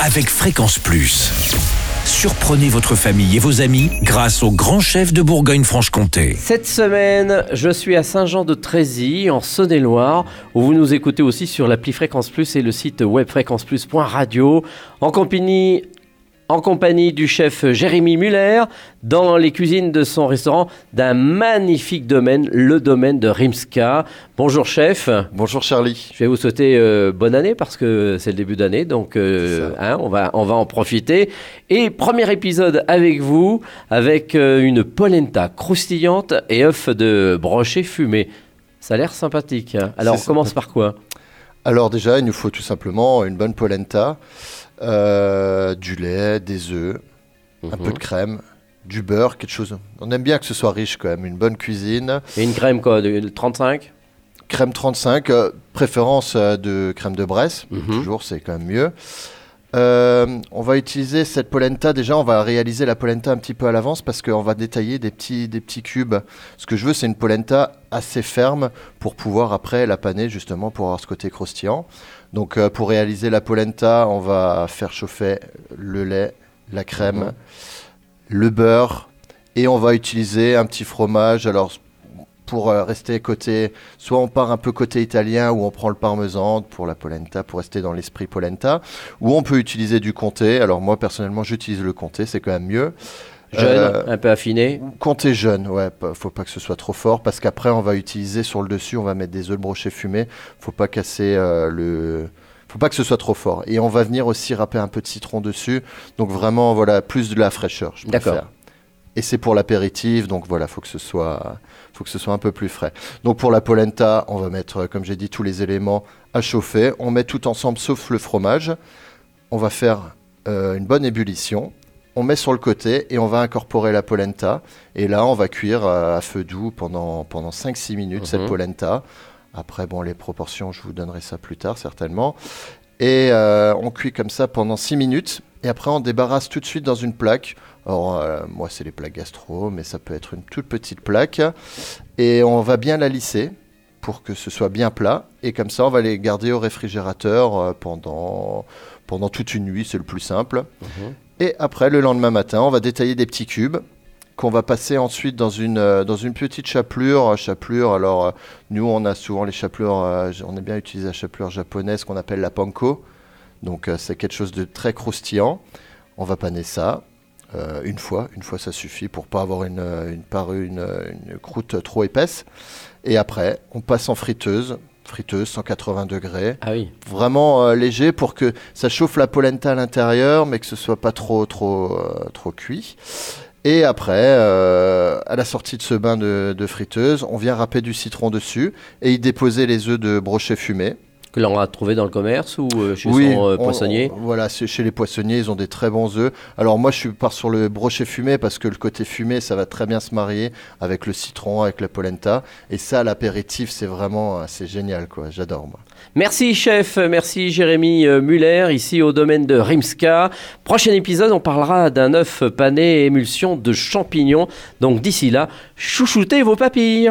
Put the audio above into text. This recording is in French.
avec Fréquence Plus. Surprenez votre famille et vos amis grâce au grand chef de Bourgogne-Franche-Comté. Cette semaine, je suis à Saint-Jean-de-Trézy, en Saône-et-Loire, où vous nous écoutez aussi sur l'appli Fréquence Plus et le site webfréquenceplus.radio, en compagnie en compagnie du chef Jérémy Muller dans les cuisines de son restaurant d'un magnifique domaine, le domaine de Rimska. Bonjour chef. Bonjour Charlie. Je vais vous souhaiter euh, bonne année parce que c'est le début d'année, donc euh, hein, on, va, on va en profiter. Et premier épisode avec vous, avec euh, une polenta croustillante et œuf de brochet fumé. Ça a l'air sympathique. hein. Alors on commence par quoi? Alors déjà, il nous faut tout simplement une bonne polenta, euh, du lait, des œufs, un peu de crème, du beurre, quelque chose. On aime bien que ce soit riche quand même, une bonne cuisine. Et une crème quoi de 35 Crème 35, euh, préférence euh, de crème de Bresse, Mhm. toujours c'est quand même mieux. Euh, on va utiliser cette polenta, déjà on va réaliser la polenta un petit peu à l'avance parce qu'on va détailler des petits, des petits cubes. Ce que je veux c'est une polenta assez ferme pour pouvoir après la paner justement pour avoir ce côté croustillant. Donc euh, pour réaliser la polenta, on va faire chauffer le lait, la crème, Mhm. le beurre et on va utiliser un petit fromage. Alors pour euh, rester côté, soit on part un peu côté italien ou on prend le parmesan pour la polenta pour rester dans l'esprit polenta, ou on peut utiliser du comté. Alors moi personnellement j'utilise le comté, c'est quand même mieux. Jeune, Euh, un peu affiné. Comté jeune, ouais, faut pas que ce soit trop fort parce qu'après on va utiliser sur le dessus, on va mettre des œufs de brochet fumés. Faut pas casser euh, le, faut pas que ce soit trop fort. Et on va venir aussi râper un peu de citron dessus. Donc vraiment voilà plus de la fraîcheur. je D'accord. préfère. Et c'est pour l'apéritif, donc voilà, faut que ce soit, faut que ce soit un peu plus frais. Donc pour la polenta, on va mettre, euh, comme j'ai dit, tous les éléments à chauffer. On met tout ensemble sauf le fromage. On va faire euh, une bonne ébullition. On met sur le côté et on va incorporer la polenta. Et là, on va cuire euh, à feu doux pendant, pendant 5-6 minutes cette Mhm. polenta. Après, bon, les proportions, je vous donnerai ça plus tard, certainement. Et euh, on cuit comme ça pendant 6 minutes. Et après, on débarrasse tout de suite dans une plaque. Alors, euh, moi, c'est les plaques gastro, mais ça peut être une toute petite plaque. Et on va bien la lisser pour que ce soit bien plat. Et comme ça, on va les garder au réfrigérateur euh, pendant, pendant toute une nuit, c'est le plus simple. Mhm. Et après, le lendemain matin, on va détailler des petits cubes qu'on va passer ensuite dans une, euh, dans une petite chapelure. Euh, Chapelure, alors euh, nous, on a souvent les chapelures, on aime bien utiliser la chapelure japonaise qu'on appelle la panko. Donc c'est quelque chose de très croustillant. On va paner ça euh, une fois, une fois ça suffit pour pas avoir une, une, une, une croûte trop épaisse. Et après, on passe en friteuse, friteuse 180 degrés Ah oui. vraiment euh, léger pour que ça chauffe la polenta à l'intérieur, mais que ce soit pas trop trop euh, trop cuit. Et après, euh, à la sortie de ce bain de, de friteuse, on vient râper du citron dessus et y déposer les œufs de brochet fumé. Que l'on a trouvé dans le commerce ou euh, chez oui, son euh, on- poissonnier on- voilà, c'est chez les poissonniers, ils ont des très bons œufs. Alors moi, je pars sur le brochet fumé parce que le côté fumé, ça va très bien se marier avec le citron, avec la polenta. Et ça, l'apéritif, c'est vraiment, euh, c'est génial, quoi. J'adore, moi. Merci chef, merci Jérémy euh, Muller, ici au domaine de Rimska. Prochain épisode, on parlera d'un œuf pané émulsion de champignons. Donc d'ici là, chouchoutez vos papilles.